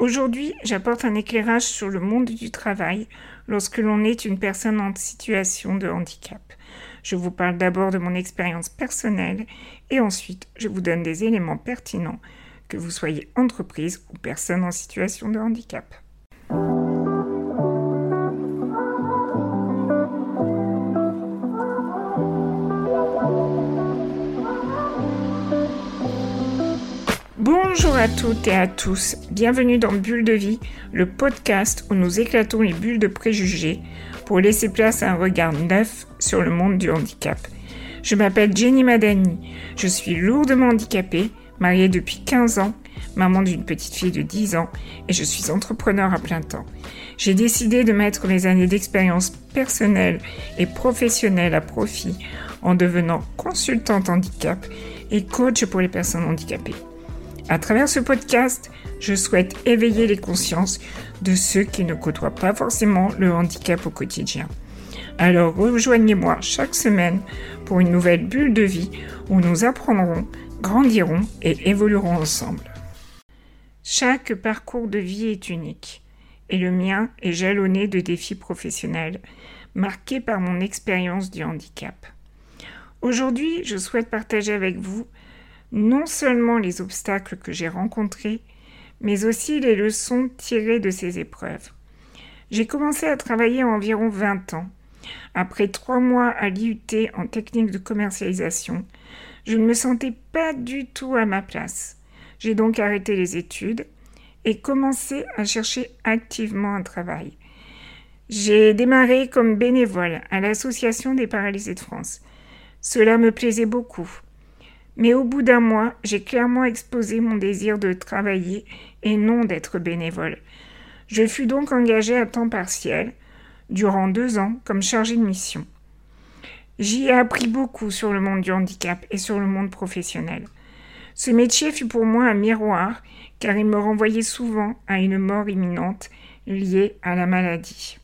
Aujourd'hui, j'apporte un éclairage sur le monde du travail lorsque l'on est une personne en situation de handicap. Je vous parle d'abord de mon expérience personnelle et ensuite je vous donne des éléments pertinents que vous soyez entreprise ou personne en situation de handicap. Bonjour à toutes et à tous, bienvenue dans Bulle de vie, le podcast où nous éclatons les bulles de préjugés pour laisser place à un regard neuf sur le monde du handicap. Je m'appelle Jenny Madani, je suis lourdement handicapée, mariée depuis 15 ans, maman d'une petite fille de 10 ans et je suis entrepreneur à plein temps. J'ai décidé de mettre mes années d'expérience personnelle et professionnelle à profit en devenant consultante handicap et coach pour les personnes handicapées. À travers ce podcast, je souhaite éveiller les consciences de ceux qui ne côtoient pas forcément le handicap au quotidien. Alors rejoignez-moi chaque semaine pour une nouvelle bulle de vie où nous apprendrons, grandirons et évoluerons ensemble. Chaque parcours de vie est unique et le mien est jalonné de défis professionnels marqués par mon expérience du handicap. Aujourd'hui, je souhaite partager avec vous non seulement les obstacles que j'ai rencontrés, mais aussi les leçons tirées de ces épreuves. J'ai commencé à travailler environ 20 ans. Après trois mois à l'IUT en technique de commercialisation, je ne me sentais pas du tout à ma place. J'ai donc arrêté les études et commencé à chercher activement un travail. J'ai démarré comme bénévole à l'Association des paralysés de France. Cela me plaisait beaucoup. Mais au bout d'un mois, j'ai clairement exposé mon désir de travailler et non d'être bénévole. Je fus donc engagée à temps partiel, durant deux ans, comme chargée de mission. J'y ai appris beaucoup sur le monde du handicap et sur le monde professionnel. Ce métier fut pour moi un miroir, car il me renvoyait souvent à une mort imminente liée à la maladie.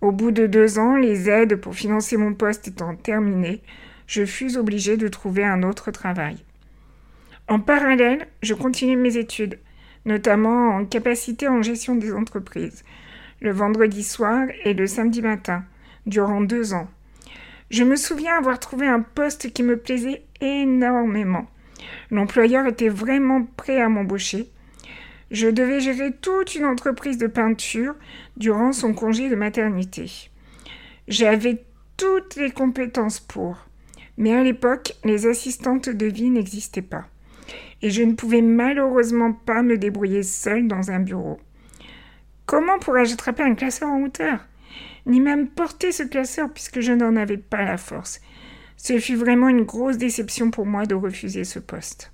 Au bout de deux ans, les aides pour financer mon poste étant terminées, je fus obligée de trouver un autre travail. En parallèle, je continuais mes études, notamment en capacité en gestion des entreprises, le vendredi soir et le samedi matin, durant deux ans. Je me souviens avoir trouvé un poste qui me plaisait énormément. L'employeur était vraiment prêt à m'embaucher. Je devais gérer toute une entreprise de peinture durant son congé de maternité. J'avais toutes les compétences pour. Mais à l'époque, les assistantes de vie n'existaient pas. Et je ne pouvais malheureusement pas me débrouiller seule dans un bureau. Comment pourrais-je attraper un classeur en hauteur? Ni même porter ce classeur puisque je n'en avais pas la force. Ce fut vraiment une grosse déception pour moi de refuser ce poste.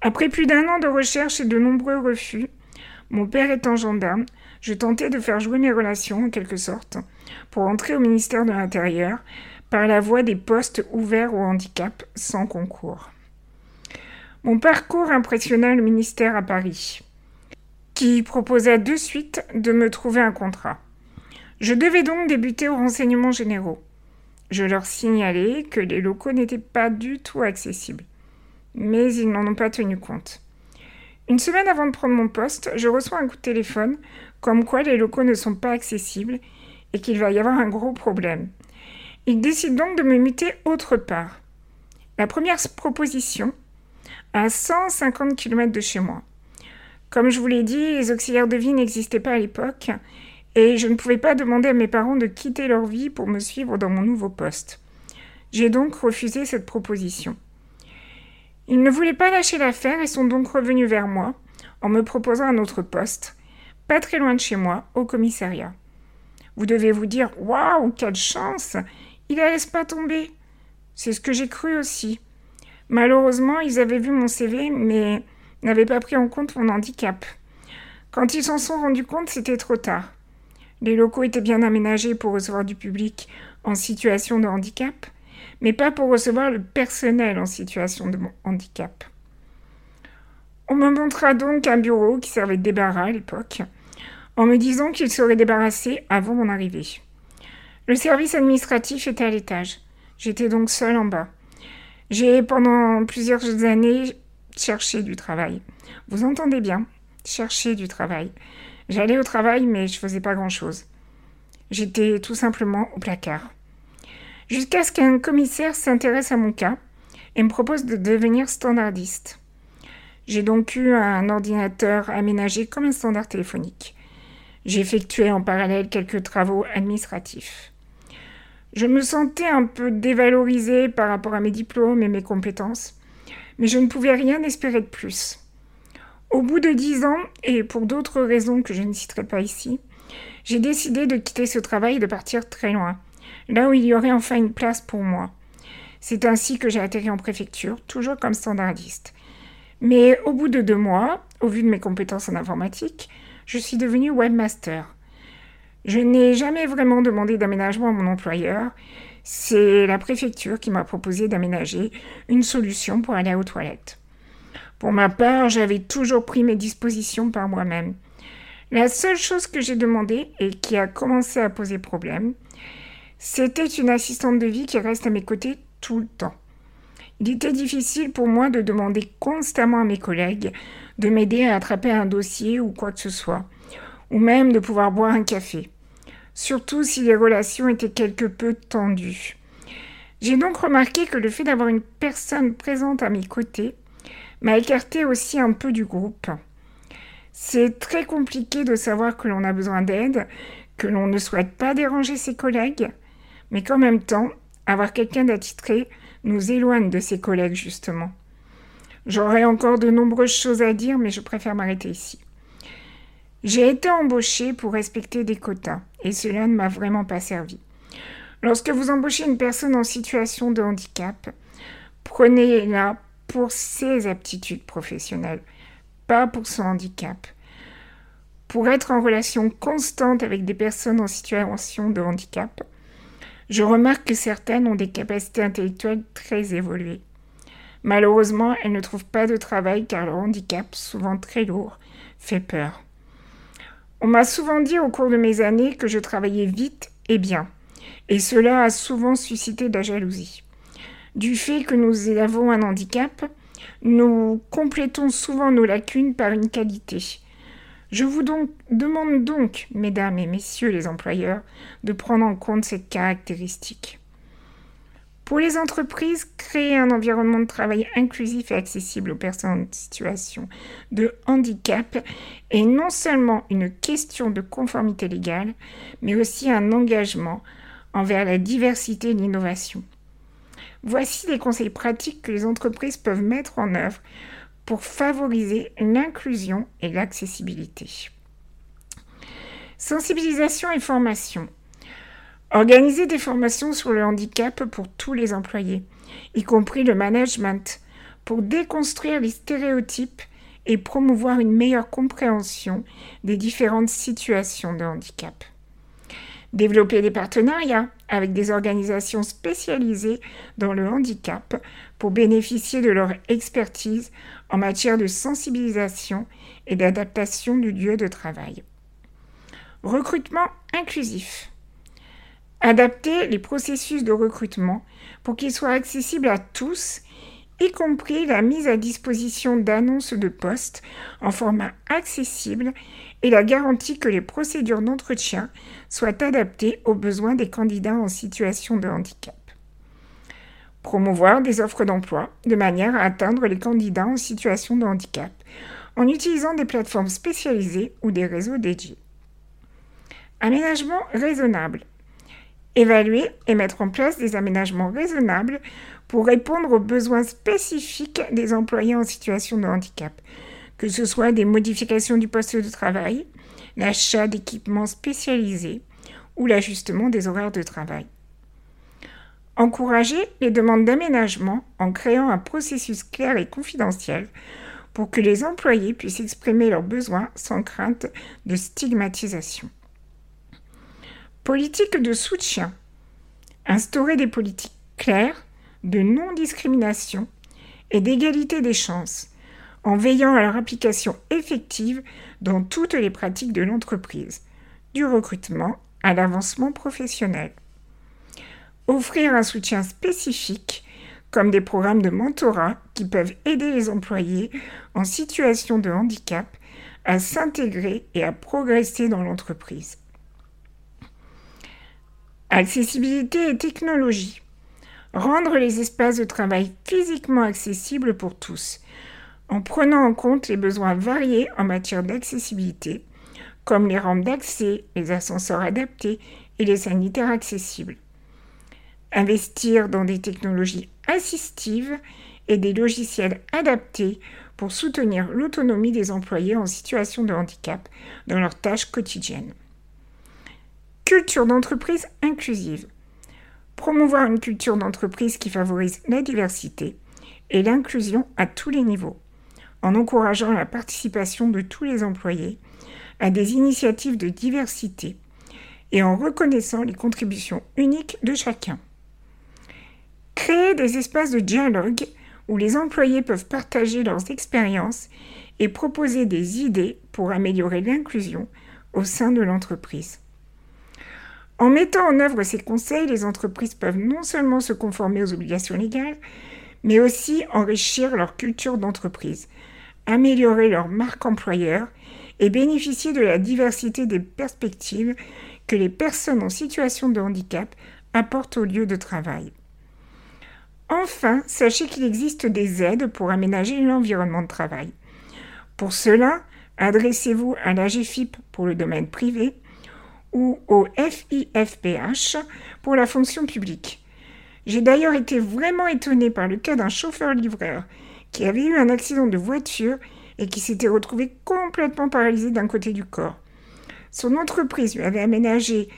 Après plus d'un an de recherche et de nombreux refus, mon père étant gendarme, je tentais de faire jouer mes relations en quelque sorte pour entrer au ministère de l'Intérieur par la voie des postes ouverts au handicap sans concours. Mon parcours impressionna le ministère à Paris, qui proposa de suite de me trouver un contrat. Je devais donc débuter aux renseignements généraux. Je leur signalai que les locaux n'étaient pas du tout accessibles, mais ils n'en ont pas tenu compte. Une semaine avant de prendre mon poste, je reçois un coup de téléphone comme quoi les locaux ne sont pas accessibles et qu'il va y avoir un gros problème. Il décide donc de me muter autre part. La première proposition, à 150 km de chez moi. Comme je vous l'ai dit, les auxiliaires de vie n'existaient pas à l'époque et je ne pouvais pas demander à mes parents de quitter leur vie pour me suivre dans mon nouveau poste. J'ai donc refusé cette proposition. Ils ne voulaient pas lâcher l'affaire et sont donc revenus vers moi en me proposant un autre poste, pas très loin de chez moi, au commissariat. Vous devez vous dire Waouh, quelle chance il la laisse pas tomber. C'est ce que j'ai cru aussi. Malheureusement, ils avaient vu mon CV, mais n'avaient pas pris en compte mon handicap. Quand ils s'en sont rendus compte, c'était trop tard. Les locaux étaient bien aménagés pour recevoir du public en situation de handicap, mais pas pour recevoir le personnel en situation de handicap. On me montra donc un bureau qui servait de débarras à l'époque, en me disant qu'il serait débarrassé avant mon arrivée. Le service administratif était à l'étage. J'étais donc seule en bas. J'ai pendant plusieurs années cherché du travail. Vous entendez bien chercher du travail. J'allais au travail, mais je faisais pas grand-chose. J'étais tout simplement au placard. Jusqu'à ce qu'un commissaire s'intéresse à mon cas et me propose de devenir standardiste. J'ai donc eu un ordinateur aménagé comme un standard téléphonique. J'ai effectué en parallèle quelques travaux administratifs. Je me sentais un peu dévalorisée par rapport à mes diplômes et mes compétences, mais je ne pouvais rien espérer de plus. Au bout de dix ans, et pour d'autres raisons que je ne citerai pas ici, j'ai décidé de quitter ce travail et de partir très loin, là où il y aurait enfin une place pour moi. C'est ainsi que j'ai atterri en préfecture, toujours comme standardiste. Mais au bout de deux mois, au vu de mes compétences en informatique, je suis devenue webmaster. Je n'ai jamais vraiment demandé d'aménagement à mon employeur. C'est la préfecture qui m'a proposé d'aménager une solution pour aller aux toilettes. Pour ma part, j'avais toujours pris mes dispositions par moi-même. La seule chose que j'ai demandé et qui a commencé à poser problème, c'était une assistante de vie qui reste à mes côtés tout le temps. Il était difficile pour moi de demander constamment à mes collègues de m'aider à attraper un dossier ou quoi que ce soit, ou même de pouvoir boire un café, surtout si les relations étaient quelque peu tendues. J'ai donc remarqué que le fait d'avoir une personne présente à mes côtés m'a écarté aussi un peu du groupe. C'est très compliqué de savoir que l'on a besoin d'aide, que l'on ne souhaite pas déranger ses collègues, mais qu'en même temps, avoir quelqu'un d'attitré nous éloigne de ses collègues justement. J'aurais encore de nombreuses choses à dire, mais je préfère m'arrêter ici. J'ai été embauchée pour respecter des quotas, et cela ne m'a vraiment pas servi. Lorsque vous embauchez une personne en situation de handicap, prenez-la pour ses aptitudes professionnelles, pas pour son handicap. Pour être en relation constante avec des personnes en situation de handicap, je remarque que certaines ont des capacités intellectuelles très évoluées. Malheureusement, elles ne trouvent pas de travail car leur handicap, souvent très lourd, fait peur. On m'a souvent dit au cours de mes années que je travaillais vite et bien, et cela a souvent suscité de la jalousie. Du fait que nous avons un handicap, nous complétons souvent nos lacunes par une qualité. Je vous demande donc, mesdames et messieurs les employeurs, de prendre en compte cette caractéristique. Pour les entreprises, créer un environnement de travail inclusif et accessible aux personnes en situation de handicap est non seulement une question de conformité légale, mais aussi un engagement envers la diversité et l'innovation. Voici les conseils pratiques que les entreprises peuvent mettre en œuvre pour favoriser l'inclusion et l'accessibilité. Sensibilisation et formation. Organiser des formations sur le handicap pour tous les employés, y compris le management, pour déconstruire les stéréotypes et promouvoir une meilleure compréhension des différentes situations de handicap. Développer des partenariats avec des organisations spécialisées dans le handicap pour bénéficier de leur expertise en matière de sensibilisation et d'adaptation du lieu de travail. Recrutement inclusif. Adapter les processus de recrutement pour qu'ils soient accessibles à tous, y compris la mise à disposition d'annonces de postes en format accessible et la garantie que les procédures d'entretien soient adaptées aux besoins des candidats en situation de handicap. Promouvoir des offres d'emploi de manière à atteindre les candidats en situation de handicap en utilisant des plateformes spécialisées ou des réseaux dédiés. Aménagement raisonnable. Évaluer et mettre en place des aménagements raisonnables pour répondre aux besoins spécifiques des employés en situation de handicap, que ce soit des modifications du poste de travail, l'achat d'équipements spécialisés ou l'ajustement des horaires de travail. Encourager les demandes d'aménagement en créant un processus clair et confidentiel pour que les employés puissent exprimer leurs besoins sans crainte de stigmatisation. Politique de soutien. Instaurer des politiques claires de non-discrimination et d'égalité des chances en veillant à leur application effective dans toutes les pratiques de l'entreprise, du recrutement à l'avancement professionnel. Offrir un soutien spécifique, comme des programmes de mentorat qui peuvent aider les employés en situation de handicap à s'intégrer et à progresser dans l'entreprise. Accessibilité et technologie. Rendre les espaces de travail physiquement accessibles pour tous, en prenant en compte les besoins variés en matière d'accessibilité, comme les rampes d'accès, les ascenseurs adaptés et les sanitaires accessibles. Investir dans des technologies assistives et des logiciels adaptés pour soutenir l'autonomie des employés en situation de handicap dans leurs tâches quotidiennes. Culture d'entreprise inclusive. Promouvoir une culture d'entreprise qui favorise la diversité et l'inclusion à tous les niveaux, en encourageant la participation de tous les employés à des initiatives de diversité et en reconnaissant les contributions uniques de chacun. Créer des espaces de dialogue où les employés peuvent partager leurs expériences et proposer des idées pour améliorer l'inclusion au sein de l'entreprise. En mettant en œuvre ces conseils, les entreprises peuvent non seulement se conformer aux obligations légales, mais aussi enrichir leur culture d'entreprise, améliorer leur marque employeur et bénéficier de la diversité des perspectives que les personnes en situation de handicap apportent au lieu de travail. Enfin, sachez qu'il existe des aides pour aménager l'environnement de travail. Pour cela, adressez-vous à l'AGFIP pour le domaine privé ou au FIFPH pour la fonction publique. J'ai d'ailleurs été vraiment étonnée par le cas d'un chauffeur-livreur qui avait eu un accident de voiture et qui s'était retrouvé complètement paralysé d'un côté du corps. Son entreprise lui avait aménagé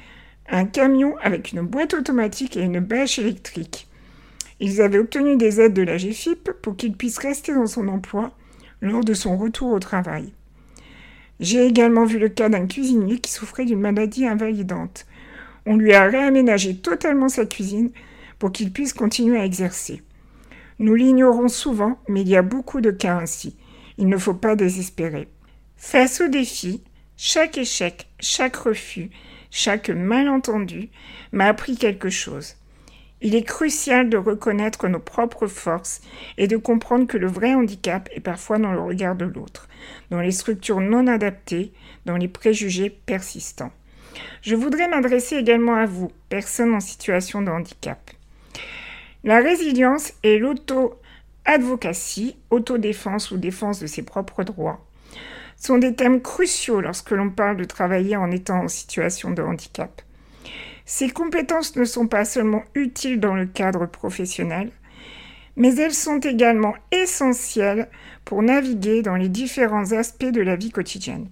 un camion avec une boîte automatique et une bâche électrique. Ils avaient obtenu des aides de la GFIP pour qu'il puisse rester dans son emploi lors de son retour au travail. J'ai également vu le cas d'un cuisinier qui souffrait d'une maladie invalidante. On lui a réaménagé totalement sa cuisine pour qu'il puisse continuer à exercer. Nous l'ignorons souvent, mais il y a beaucoup de cas ainsi. Il ne faut pas désespérer. Face au défi, chaque échec, chaque refus, chaque malentendu m'a appris quelque chose. Il est crucial de reconnaître nos propres forces et de comprendre que le vrai handicap est parfois dans le regard de l'autre, dans les structures non adaptées, dans les préjugés persistants. Je voudrais m'adresser également à vous, personnes en situation de handicap. La résilience et l'auto-advocacy, autodéfense ou défense de ses propres droits, sont des thèmes cruciaux lorsque l'on parle de travailler en étant en situation de handicap. Ces compétences ne sont pas seulement utiles dans le cadre professionnel, mais elles sont également essentielles pour naviguer dans les différents aspects de la vie quotidienne.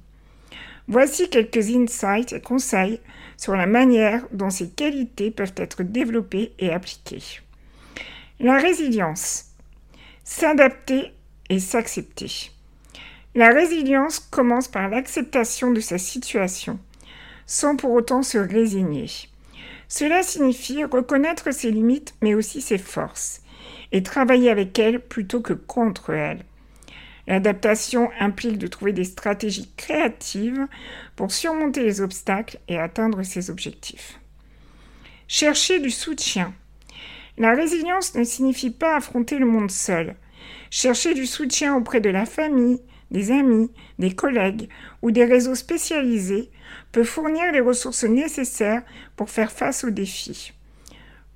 Voici quelques insights et conseils sur la manière dont ces qualités peuvent être développées et appliquées. La résilience. S'adapter et s'accepter. La résilience commence par l'acceptation de sa situation, sans pour autant se résigner. Cela signifie reconnaître ses limites mais aussi ses forces, et travailler avec elles plutôt que contre elles. L'adaptation implique de trouver des stratégies créatives pour surmonter les obstacles et atteindre ses objectifs. Chercher du soutien. La résilience ne signifie pas affronter le monde seul. Chercher du soutien auprès de la famille, des amis, des collègues ou des réseaux spécialisés peut fournir les ressources nécessaires pour faire face aux défis.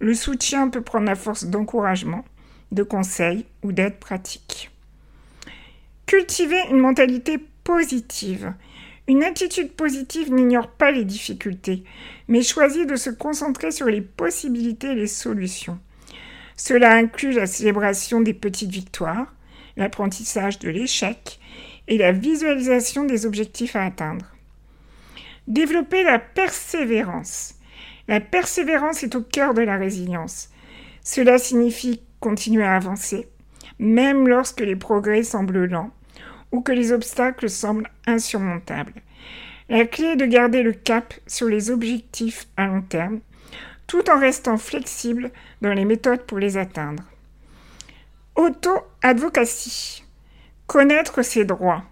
Le soutien peut prendre la force d'encouragement, de conseils ou d'aide pratique. Cultiver une mentalité positive. Une attitude positive n'ignore pas les difficultés, mais choisit de se concentrer sur les possibilités et les solutions. Cela inclut la célébration des petites victoires, l'apprentissage de l'échec et la visualisation des objectifs à atteindre. Développer la persévérance. La persévérance est au cœur de la résilience. Cela signifie continuer à avancer, même lorsque les progrès semblent lents ou que les obstacles semblent insurmontables. La clé est de garder le cap sur les objectifs à long terme, tout en restant flexible dans les méthodes pour les atteindre. Auto-advocacy. Connaître ses droits.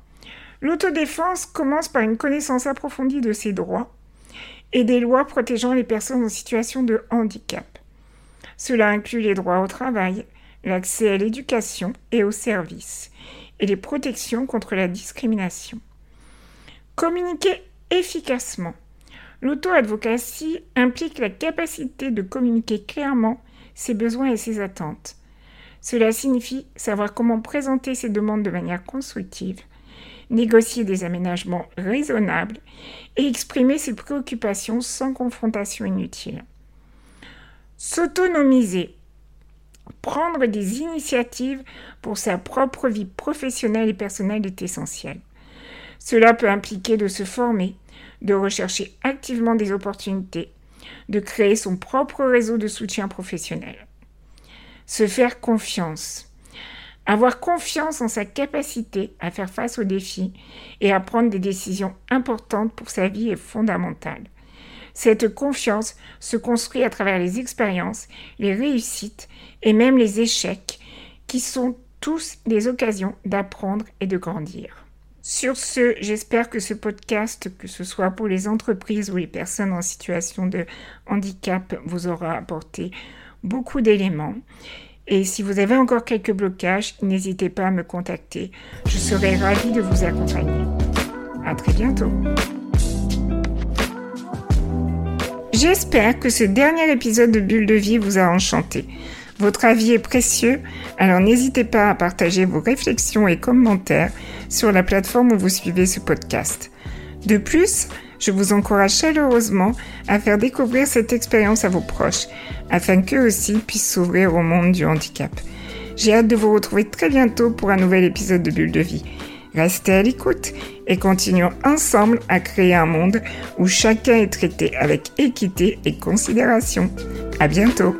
L'autodéfense commence par une connaissance approfondie de ses droits et des lois protégeant les personnes en situation de handicap. Cela inclut les droits au travail, l'accès à l'éducation et aux services, et les protections contre la discrimination. Communiquer efficacement. L'auto-advocacy implique la capacité de communiquer clairement ses besoins et ses attentes. Cela signifie savoir comment présenter ses demandes de manière constructive, négocier des aménagements raisonnables et exprimer ses préoccupations sans confrontation inutile. S'autonomiser. Prendre des initiatives pour sa propre vie professionnelle et personnelle est essentiel. Cela peut impliquer de se former, de rechercher activement des opportunités, de créer son propre réseau de soutien professionnel. Se faire confiance. Avoir confiance en sa capacité à faire face aux défis et à prendre des décisions importantes pour sa vie est fondamentale. Cette confiance se construit à travers les expériences, les réussites et même les échecs, qui sont tous des occasions d'apprendre et de grandir. Sur ce, j'espère que ce podcast, que ce soit pour les entreprises ou les personnes en situation de handicap, vous aura apporté beaucoup d'éléments. Et si vous avez encore quelques blocages, n'hésitez pas à me contacter. Je serai ravie de vous accompagner. À très bientôt. J'espère que ce dernier épisode de Bulle de vie vous a enchanté. Votre avis est précieux, alors n'hésitez pas à partager vos réflexions et commentaires sur la plateforme où vous suivez ce podcast. De plus, je vous encourage chaleureusement à faire découvrir cette expérience à vos proches, afin qu'eux aussi puissent s'ouvrir au monde du handicap. J'ai hâte de vous retrouver très bientôt pour un nouvel épisode de Bulle de vie. Restez à l'écoute et continuons ensemble à créer un monde où chacun est traité avec équité et considération. À bientôt!